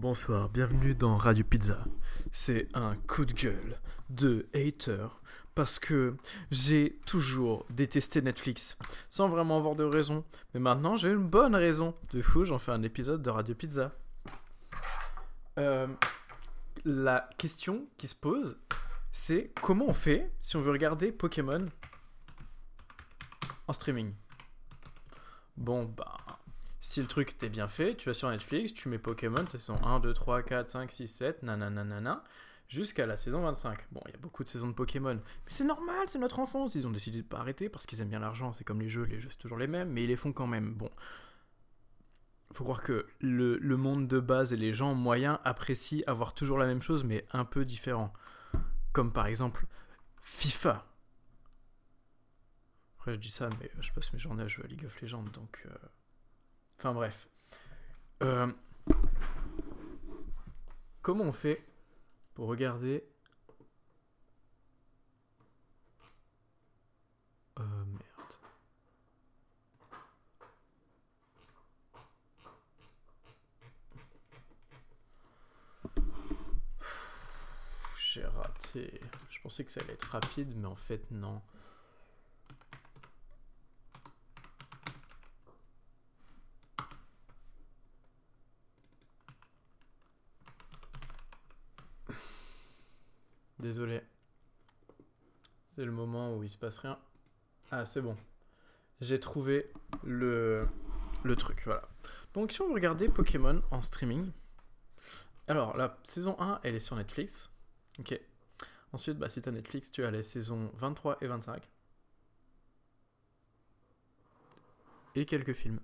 Bonsoir, bienvenue dans Radio Pizza. C'est un coup de gueule de hater parce que j'ai toujours détesté Netflix sans vraiment avoir de raison. Mais maintenant j'ai une bonne raison. Du coup, j'en fais un épisode de Radio Pizza. Euh, la question qui se pose, c'est comment on fait si on veut regarder Pokémon en streaming? Bon, bah, si le truc t'est bien fait, tu vas sur Netflix, tu mets Pokémon, saison 1, 2, 3, 4, 5, 6, 7, nanana, jusqu'à la saison 25. Bon, il y a beaucoup de saisons de Pokémon, mais c'est normal, c'est notre enfance. Ils ont décidé de pas arrêter parce qu'ils aiment bien l'argent, c'est comme les jeux, les jeux c'est toujours les mêmes, mais ils les font quand même. Bon. Faut croire que le, le monde de base et les gens moyens apprécient avoir toujours la même chose, mais un peu différent. Comme par exemple FIFA. Après, je dis ça, mais je passe mes journées à jouer à League of Legends, donc. euh, Enfin bref. Euh, Comment on fait pour regarder. Euh, merde. J'ai raté. Je pensais que ça allait être rapide, mais en fait, non. Désolé. C'est le moment où il se passe rien. Ah, c'est bon. J'ai trouvé le, truc, voilà. Donc, si on veut regarder Pokémon en streaming, alors la saison 1, elle est sur Netflix. Ok. Ensuite, bah, si tu as Netflix, tu as les saisons 23 et 25. Et quelques films.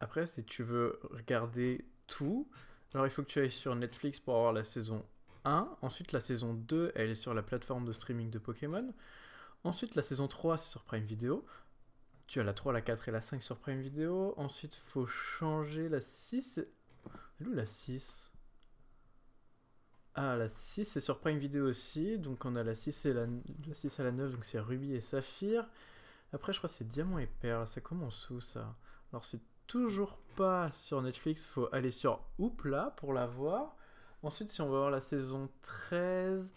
Après, si tu veux regarder tout, alors il faut que tu ailles sur Netflix pour avoir la saison 1. Ensuite, la saison 2, elle est sur la plateforme de streaming de Pokémon. Ensuite, la saison 3, c'est sur Prime Video. Tu as la 3, la 4 et la 5 sur Prime Video. Ensuite, faut changer la 6. Elle est où la 6 Ah, la 6 c'est sur Prime Video aussi. Donc on a la 6 et la, la 6 à la 9, donc c'est Ruby et Saphir. Après, je crois que c'est Diamant et Perle. Ça commence où ça? Alors c'est toujours pas sur Netflix, faut aller sur Hoopla pour la voir. Ensuite, si on veut voir la saison 13,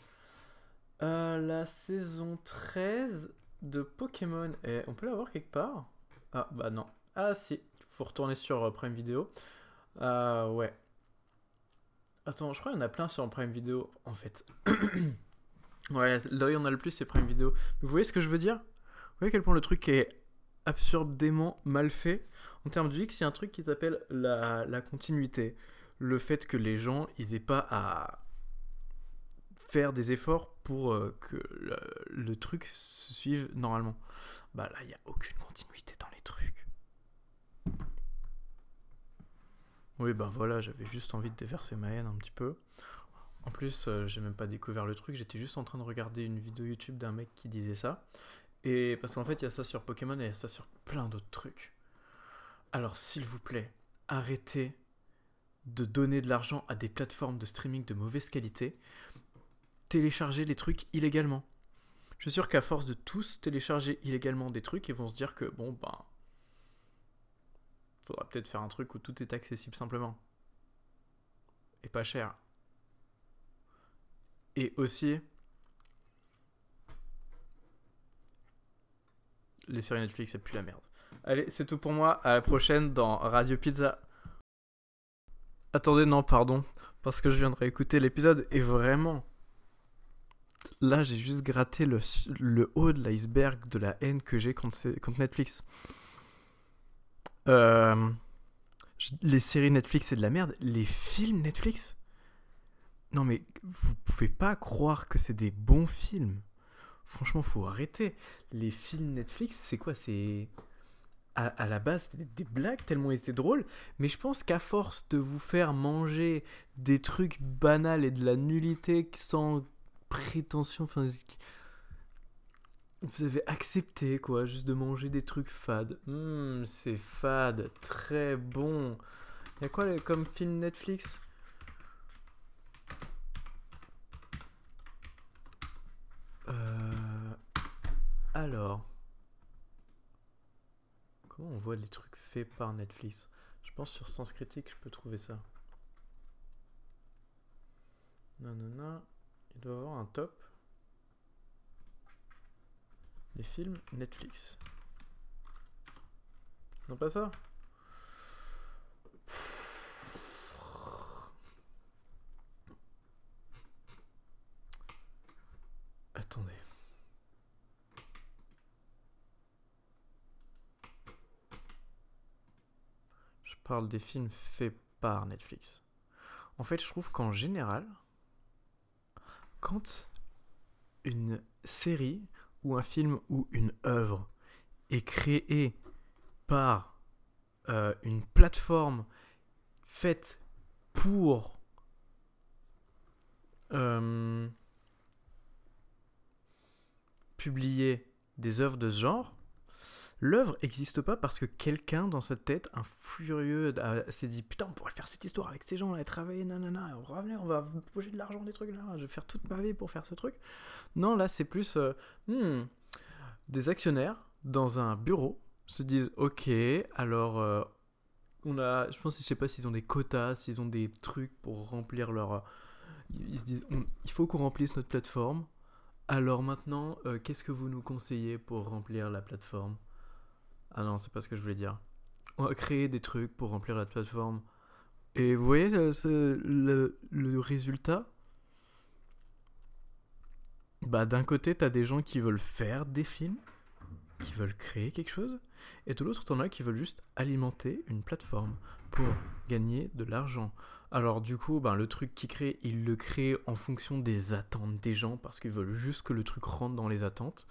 euh, la saison 13 de Pokémon, et on peut la voir quelque part? Ah, bah non. Ah, si, faut retourner sur euh, Prime Video. Ah, ouais. Attends, je crois qu'il y en a plein sur Prime Video, en fait. ouais, là où il y en a le plus, c'est Prime Video. Vous voyez ce que je veux dire? Vous voyez à quel point le truc est absurdément mal fait? En termes de X, il y a un truc qui s'appelle la, continuité. Le fait que les gens, ils aient pas à faire des efforts pour euh, que le, truc se suive normalement. Bah là, il n'y a aucune continuité dans les trucs. Oui, bah voilà, j'avais juste envie de déverser ma haine un petit peu. En plus, euh, j'ai même pas découvert le truc, j'étais juste en train de regarder une vidéo YouTube d'un mec qui disait ça. Et parce qu'en fait, il y a ça sur Pokémon et il y a ça sur plein d'autres trucs. Alors, s'il vous plaît, arrêtez de donner de l'argent à des plateformes de streaming de mauvaise qualité. Téléchargez les trucs illégalement. Je suis sûr qu'à force de tous télécharger illégalement des trucs, ils vont se dire que bon, ben. Faudra peut-être faire un truc où tout est accessible simplement. Et pas cher. Et aussi. Les séries Netflix, c'est plus la merde. Allez, c'est tout pour moi. À la prochaine dans Radio Pizza. Attendez, non, pardon. Parce que je viens de réécouter l'épisode et vraiment. Là, j'ai juste gratté le, haut de l'iceberg de la haine que j'ai contre, Netflix. Euh, les séries Netflix, c'est de la merde. Les films Netflix? Non, mais vous pouvez pas croire que c'est des bons films. Franchement, faut arrêter. Les films Netflix, c'est quoi? C'est à, la base, c'était des blagues tellement ils étaient drôles, mais je pense qu'à force de vous faire manger des trucs banals et de la nullité sans prétention, vous avez accepté quoi, juste de manger des trucs fades. Hum, c'est fade, très bon. Y quoi comme film Netflix? Euh, Alors. On voit les trucs faits par Netflix? Je pense sur Sens Critique, je peux trouver ça. Non, non, non. Il doit avoir un top. Les films Netflix. Non, pas ça? Attendez. Je parle des films faits par Netflix. En fait, je trouve qu'en général, quand une série ou un film ou une œuvre est créée par euh, une plateforme faite pour euh, publier des œuvres de ce genre, l'œuvre n'existe pas parce que quelqu'un dans sa tête, un furieux, s'est dit putain, on pourrait faire cette histoire avec ces gens-là travailler, nanana, on va, on va poser de l'argent, des trucs là, je vais faire toute ma vie pour faire ce truc. Non, là c'est plus euh, hmm, des actionnaires dans un bureau se disent ok, alors euh, on a, je pense, je sais pas s'ils ont des quotas, s'ils ont des trucs pour remplir leur. Ils se disent il faut qu'on remplisse notre plateforme. Alors maintenant, euh, qu'est-ce que vous nous conseillez pour remplir la plateforme? Ah non, c'est pas ce que je voulais dire. On va créer des trucs pour remplir la plateforme. Et vous voyez euh, le, le, résultat? Bah d'un côté, t'as des gens qui veulent faire des films, qui veulent créer quelque chose, et de l'autre, t'en as qui veulent juste alimenter une plateforme pour gagner de l'argent. Alors du coup, ben, le truc qu'ils créent, ils le créent en fonction des attentes des gens, parce qu'ils veulent juste que le truc rentre dans les attentes.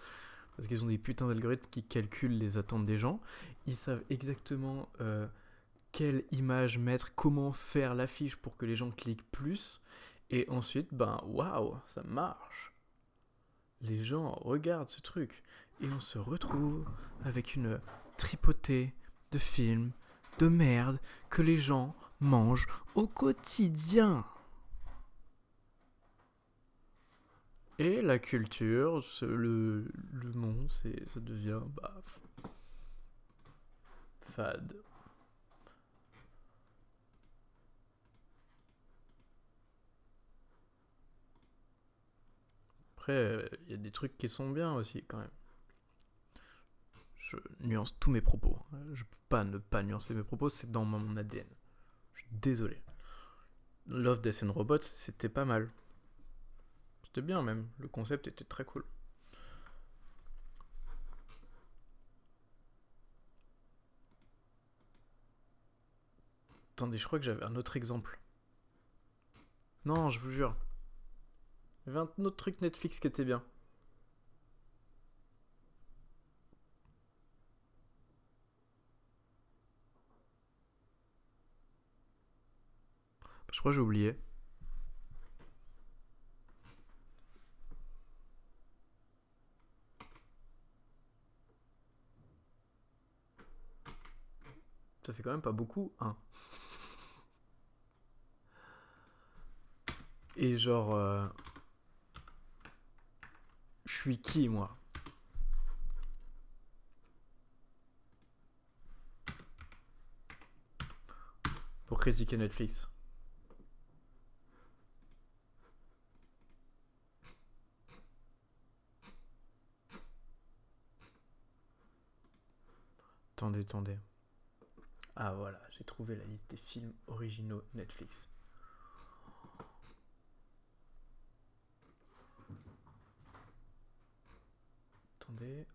Parce qu'ils ont des putains d'algorithmes qui calculent les attentes des gens. Ils savent exactement euh, quelle image mettre, comment faire l'affiche pour que les gens cliquent plus. Et ensuite, ben waouh, ça marche. Les gens regardent ce truc. Et on se retrouve avec une tripotée de films de merde que les gens mange au quotidien. Et la culture, le, le monde, ça devient bah, fade. Après, il y a des trucs qui sont bien aussi quand même. Je nuance tous mes propos. Je peux pas ne pas nuancer mes propos, c'est dans mon ADN. Désolé. Love, Death and Robots, c'était pas mal. C'était bien même. Le concept était très cool. Attendez, je crois que j'avais un autre exemple. Non, je vous jure. Il y avait un autre truc Netflix qui était bien. Je crois que j'ai oublié. Ça fait quand même pas beaucoup, hein. Et genre... Euh, je suis qui, moi? Pour critiquer Netflix. Attendez, attendez. Ah voilà, j'ai trouvé la liste des films originaux Netflix. Attendez.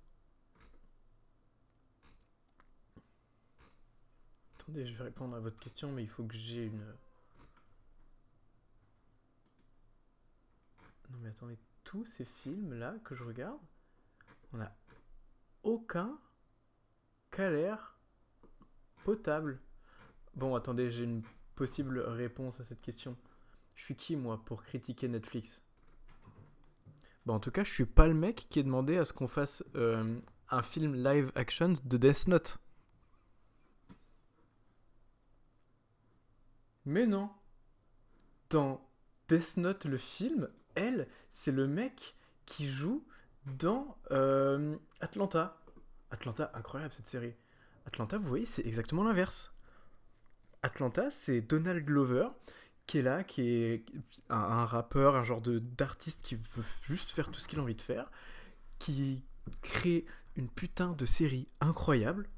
Attendez, je vais répondre à votre question, mais il faut que j'ai une... Non mais attendez, tous ces films-là que je regarde, on a aucun l'air potable Bon, attendez, j'ai une possible réponse à cette question. Je suis qui, moi, pour critiquer Netflix? Bon, en tout cas, je suis pas le mec qui est demandé à ce qu'on fasse euh, un film live action de Death Note. Mais non. Dans Death Note, le film, elle, c'est le mec qui joue dans euh, Atlanta. Atlanta, incroyable cette série. Atlanta, vous voyez, c'est exactement l'inverse. Atlanta, c'est Donald Glover qui est là, qui est un, rappeur, un genre d'artiste qui veut juste faire tout ce qu'il a envie de faire, qui crée une putain de série incroyable,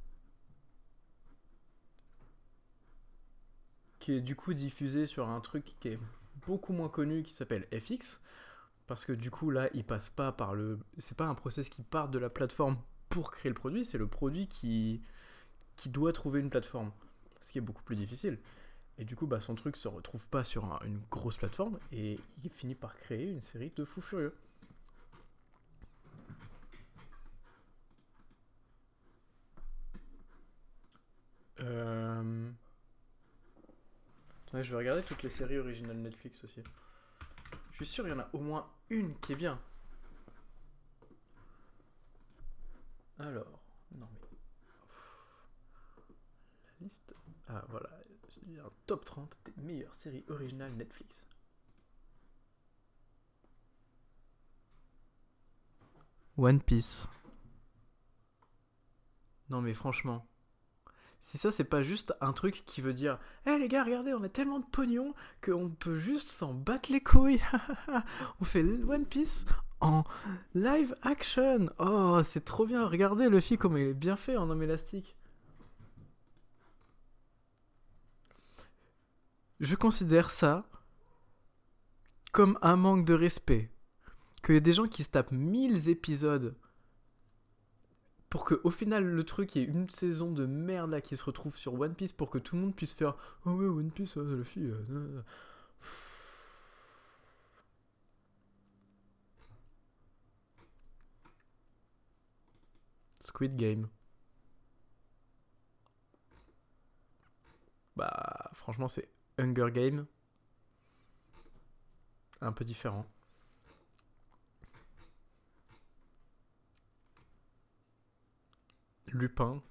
qui est du coup diffusée sur un truc qui est beaucoup moins connu qui s'appelle FX, parce que du coup là, il passe pas par le, c'est pas un process qui part de la plateforme pour créer le produit, c'est le produit qui qui doit trouver une plateforme, ce qui est beaucoup plus difficile. Et du coup, bah, son truc se retrouve pas sur un- une grosse plateforme et il finit par créer une série de fous furieux. Euh... Je vais regarder toutes les séries originales Netflix aussi. Je suis sûr il y en a au moins une qui est bien. Alors, non mais... Liste... Ah voilà, un top 30 des meilleures séries originales Netflix. One Piece. Non mais franchement, si ça c'est pas juste un truc qui veut dire Eh les gars, regardez, on a tellement de pognon qu'on peut juste s'en battre les couilles. on fait One Piece en live action. Oh, c'est trop bien. Regardez le film comme il est bien fait en homme élastique. Je considère ça comme un manque de respect. Qu'il y ait des gens qui se tapent 1000 épisodes pour que au final le truc ait une saison de merde là qui se retrouve sur One Piece pour que tout le monde puisse faire oh ouais One Piece euh, la fille euh. Squid Game bah franchement c'est Hunger Game un peu différent Lupin.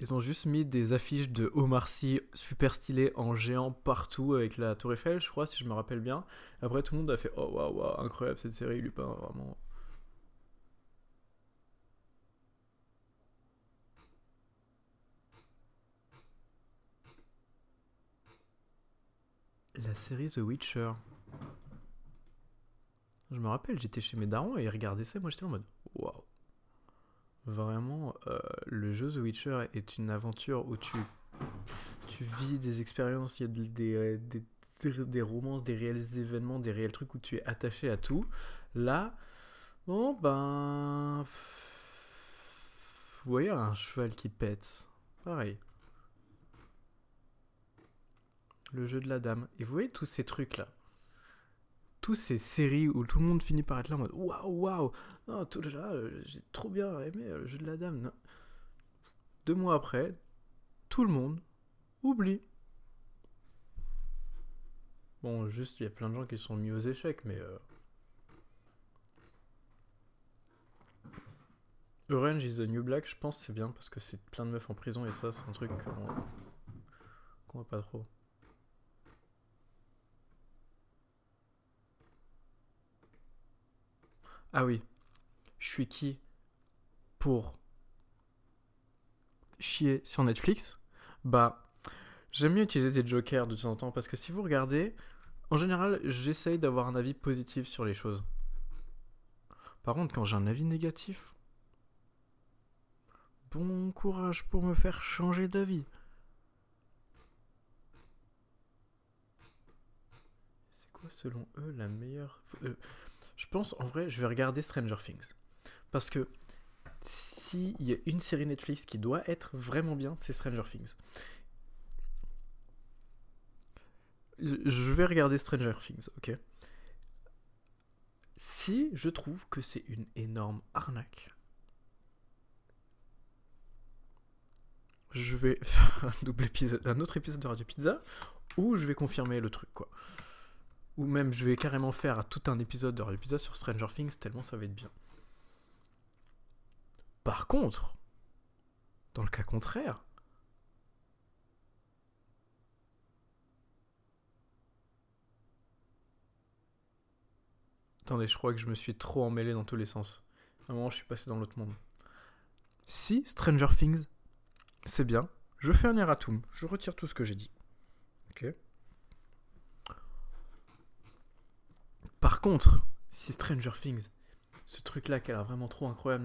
Ils ont juste mis des affiches de Omar Sy super stylées en géant partout avec la Tour Eiffel, je crois, si je me rappelle bien. Après, tout le monde a fait Oh waouh, waouh, incroyable cette série, Lupin, vraiment. La série The Witcher. Je me rappelle, j'étais chez mes darons et ils regardaient ça, et moi j'étais en mode Waouh. Vraiment, euh, le jeu The Witcher est une aventure où tu, tu vis des expériences, il y a des, des romances, des réels événements, des réels trucs où tu es attaché à tout. Là, bon ben... Vous voyez un cheval qui pète. Pareil. Le jeu de la dame. Et vous voyez tous ces trucs-là. Tous ces séries où tout le monde finit par être là en mode waouh waouh oh, tout là euh, j'ai trop bien aimé le jeu de la dame. Deux mois après tout le monde oublie. Bon juste il y a plein de gens qui sont mis aux échecs mais euh... Orange is the New Black je pense c'est bien parce que c'est plein de meufs en prison et ça c'est un truc qu'on qu'on voit pas trop Ah oui. Je suis qui pour chier sur Netflix? Bah, j'aime mieux utiliser des jokers de temps en temps parce que si vous regardez, en général, j'essaye d'avoir un avis positif sur les choses. Par contre, quand j'ai un avis négatif, bon courage pour me faire changer d'avis. C'est quoi selon eux la meilleure... Euh, je pense, en vrai, je vais regarder Stranger Things. Parce que s'il y a une série Netflix qui doit être vraiment bien, c'est Stranger Things. Je vais regarder Stranger Things, ok? Si je trouve que c'est une énorme arnaque, je vais faire un double épisode, un autre épisode de Radio Pizza, ou je vais confirmer le truc, quoi. Ou même je vais carrément faire tout un épisode de Pizza sur Stranger Things tellement ça va être bien. Par contre, dans le cas contraire, Attendez, je crois que je me suis trop emmêlé dans tous les sens. À un moment, je suis passé dans l'autre monde. Si Stranger Things, c'est bien, je fais un erratum, je retire tout ce que j'ai dit. Ok? Par contre, si Stranger Things, ce truc-là qui a vraiment trop incroyable,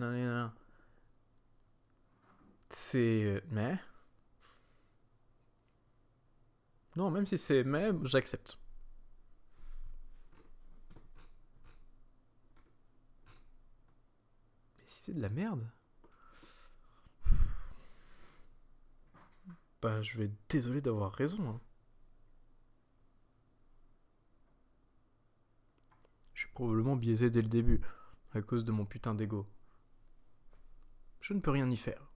c'est. euh, Mais. Non, même si c'est mais, j'accepte. Mais si c'est de la merde. Bah, je vais être désolé d'avoir raison. hein. Je suis probablement biaisé dès le début, à cause de mon putain d'ego. Je ne peux rien y faire.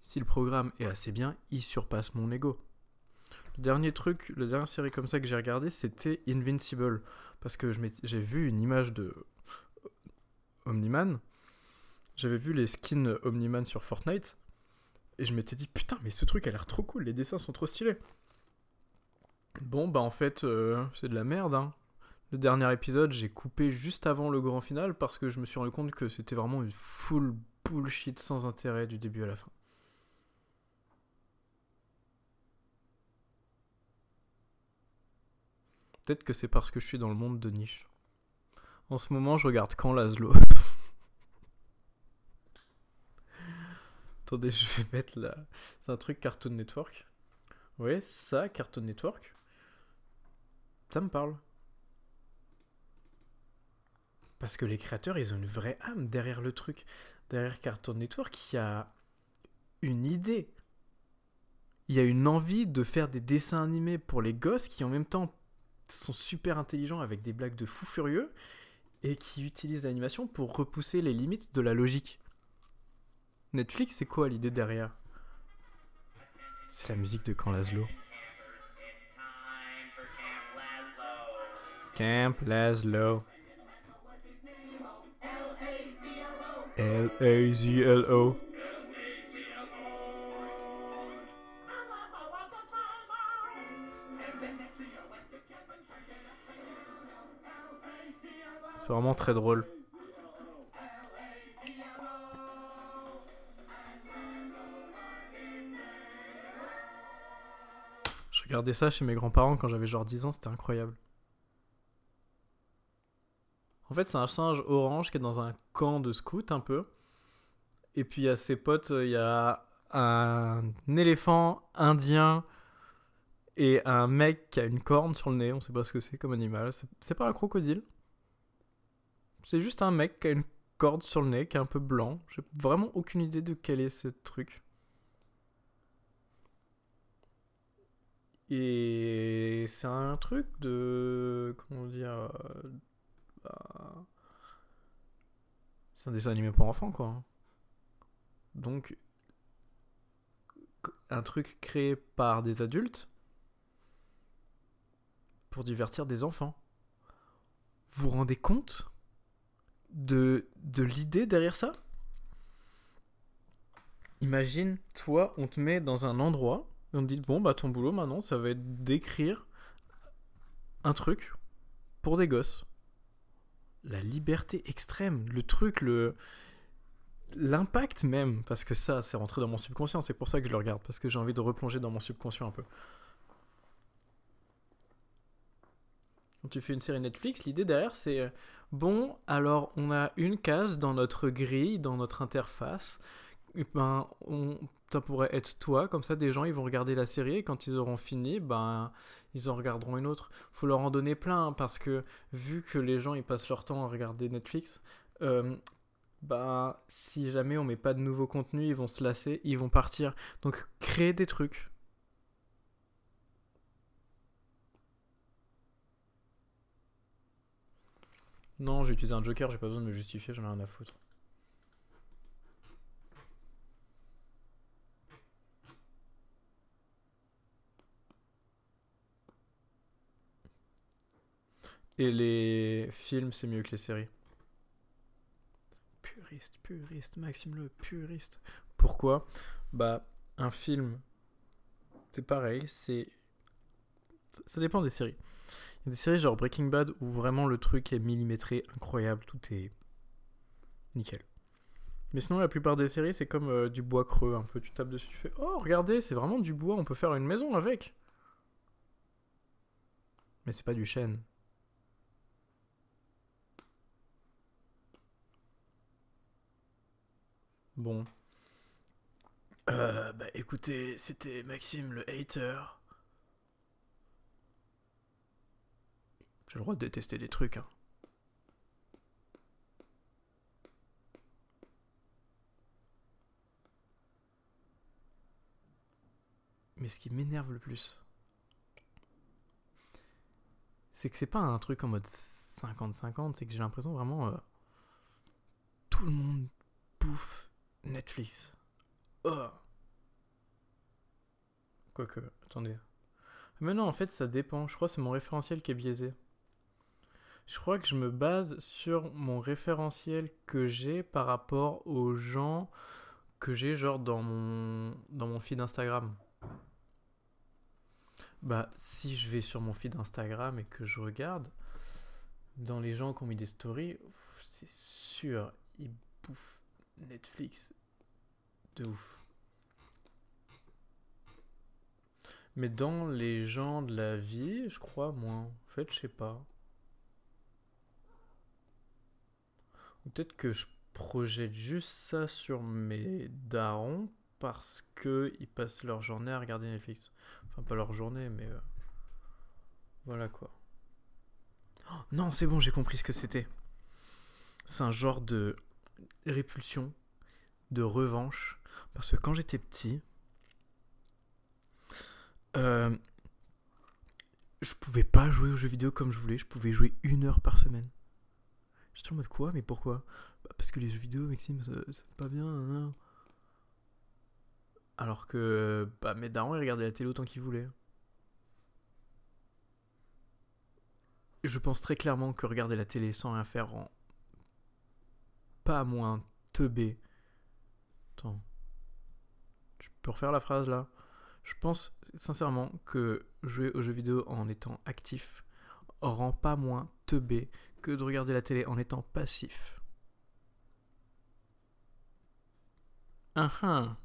Si le programme est assez bien, il surpasse mon ego. Le dernier truc, la dernière série comme ça que j'ai regardé, c'était Invincible. Parce que j'ai vu une image de Omniman. J'avais vu les skins Omniman sur Fortnite. Et je m'étais dit, putain, mais ce truc a l'air trop cool, les dessins sont trop stylés. Bon, bah en fait, euh, c'est de la merde. Hein. Le dernier épisode, j'ai coupé juste avant le grand final parce que je me suis rendu compte que c'était vraiment une full bullshit sans intérêt du début à la fin. Peut-être que c'est parce que je suis dans le monde de niche. En ce moment, je regarde quand Laszlo? Attendez, je vais mettre là. C'est un truc Cartoon Network. Oui, ça, Cartoon Network. Ça me parle. Parce que les créateurs, ils ont une vraie âme derrière le truc. Derrière Cartoon Network, il y a une idée. Il y a une envie de faire des dessins animés pour les gosses qui en même temps sont super intelligents avec des blagues de fous furieux et qui utilisent l'animation pour repousser les limites de la logique. Netflix, c'est quoi l'idée derrière? C'est la musique de Quand Laszlo. Camp Laszlo. L-A-Z-L-O. C'est vraiment très drôle. Je regardais ça chez mes grands-parents quand j'avais genre 10 ans, c'était incroyable. En fait, c'est un singe orange qui est dans un camp de scout un peu. Et puis à ses potes, il y a un éléphant indien et un mec qui a une corne sur le nez. On sait pas ce que c'est comme animal. C'est pas un crocodile. C'est juste un mec qui a une corde sur le nez, qui est un peu blanc. J'ai vraiment aucune idée de quel est ce truc. Et c'est un truc de. Comment dire. Bah, C'est un dessin animé pour enfants, quoi. Donc. Un truc créé par des adultes pour divertir des enfants. Vous vous rendez compte de, de l'idée derrière ça? Imagine, toi, on te met dans un endroit et on te dit bon bah ton boulot maintenant ça va être d'écrire un truc pour des gosses. La liberté extrême, le truc, le l'impact même, parce que ça c'est rentré dans mon subconscient, c'est pour ça que je le regarde, parce que j'ai envie de replonger dans mon subconscient un peu. Quand tu fais une série Netflix, l'idée derrière c'est euh, bon, alors on a une case dans notre grille, dans notre interface. Ben, on, ça pourrait être toi, comme ça des gens ils vont regarder la série et quand ils auront fini, ben ils en regarderont une autre. Faut leur en donner plein hein, parce que vu que les gens ils passent leur temps à regarder Netflix, euh, ben si jamais on met pas de nouveau contenu, ils vont se lasser, ils vont partir. Donc créer des trucs. Non, j'ai utilisé un joker, j'ai pas besoin de me justifier, j'en ai rien à foutre. Et les films, c'est mieux que les séries. Puriste, puriste, Maxime le puriste. Pourquoi? Bah, un film, c'est pareil, c'est. Ça dépend des séries. Il y a des séries genre Breaking Bad où vraiment le truc est millimétré, incroyable, tout est nickel. Mais sinon, la plupart des séries, c'est comme euh, du bois creux, un peu. Tu tapes dessus, tu fais Oh, regardez, c'est vraiment du bois, on peut faire une maison avec. Mais c'est pas du chêne. Bon. Euh, bah écoutez, c'était Maxime le hater. J'ai le droit de détester des trucs, hein. Mais ce qui m'énerve le plus, c'est que c'est pas un truc en mode 50-50, c'est que j'ai l'impression vraiment. euh, tout le monde Netflix. Oh. Quoique, attendez. Mais non, en fait, ça dépend. Je crois que c'est mon référentiel qui est biaisé. Je crois que je me base sur mon référentiel que j'ai par rapport aux gens que j'ai genre dans mon dans mon feed Instagram. Bah, si je vais sur mon feed Instagram et que je regarde, dans les gens qui ont mis des stories, c'est sûr, ils bouffent Netflix de ouf. Mais dans les gens de la vie, je crois moins. En fait, je sais pas. Ou peut-être que je projette juste ça sur mes darons parce que ils passent leur journée à regarder Netflix. Enfin, pas leur journée, mais euh, voilà quoi. Oh, non, c'est bon, j'ai compris ce que c'était. C'est un genre de répulsion, de revanche. Parce que quand j'étais petit, euh, je pouvais pas jouer aux jeux vidéo comme je voulais. Je pouvais jouer une heure par semaine. J'étais en mode quoi Mais pourquoi? Bah, Parce que les jeux vidéo, Maxime, c'est pas bien. hein. Alors que bah, mes darons, ils regardaient la télé autant qu'ils voulaient. Je pense très clairement que regarder la télé sans rien faire rend pas moins teubé. Attends. Je peux refaire la phrase là? Je pense sincèrement que jouer aux jeux vidéo en étant actif rend pas moins teubé que de regarder la télé en étant passif. Ah ah.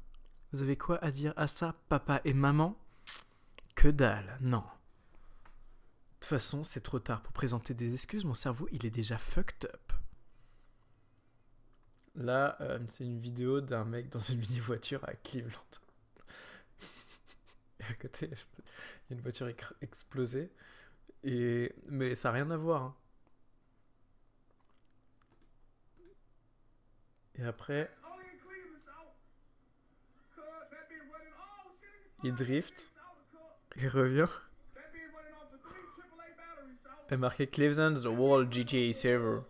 Vous avez quoi à dire à ça, papa et maman? Que dalle, non. De toute façon, c'est trop tard pour présenter des excuses, mon cerveau, il est déjà fucked up. Là, euh, c'est une vidéo d'un mec dans une mini-voiture à Cleveland. et à côté, il y a une voiture explosée. Et... Mais ça n'a rien à voir. hein. Et après, il drift. Il revient. Et marqué Cleveland, the wall GTA server.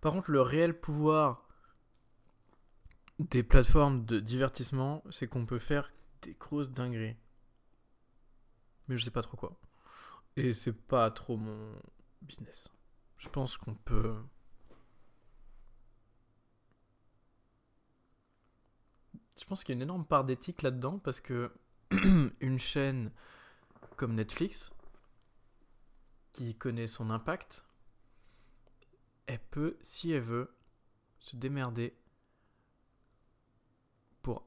Par contre, le réel pouvoir des plateformes de divertissement, c'est qu'on peut faire des grosses dingueries. Mais je sais pas trop quoi. Et c'est pas trop mon business. Je pense qu'on peut. Je pense qu'il y a une énorme part d'éthique là-dedans parce que une chaîne comme Netflix, qui connaît son impact, elle peut, si elle veut, se démerder pour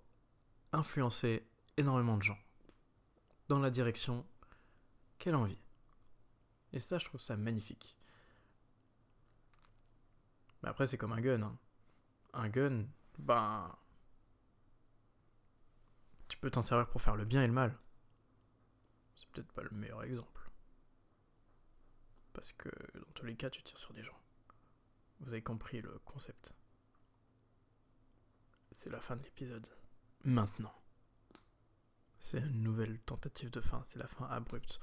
influencer énormément de gens dans la direction qu'elle a envie. Et ça, je trouve ça magnifique. Mais après, c'est comme un gun. hein. Un gun, ben. Tu peux t'en servir pour faire le bien et le mal. C'est peut-être pas le meilleur exemple. Parce que dans tous les cas, tu tires sur des gens. Vous avez compris le concept. C'est la fin de l'épisode. Maintenant. C'est une nouvelle tentative de fin. C'est la fin abrupte.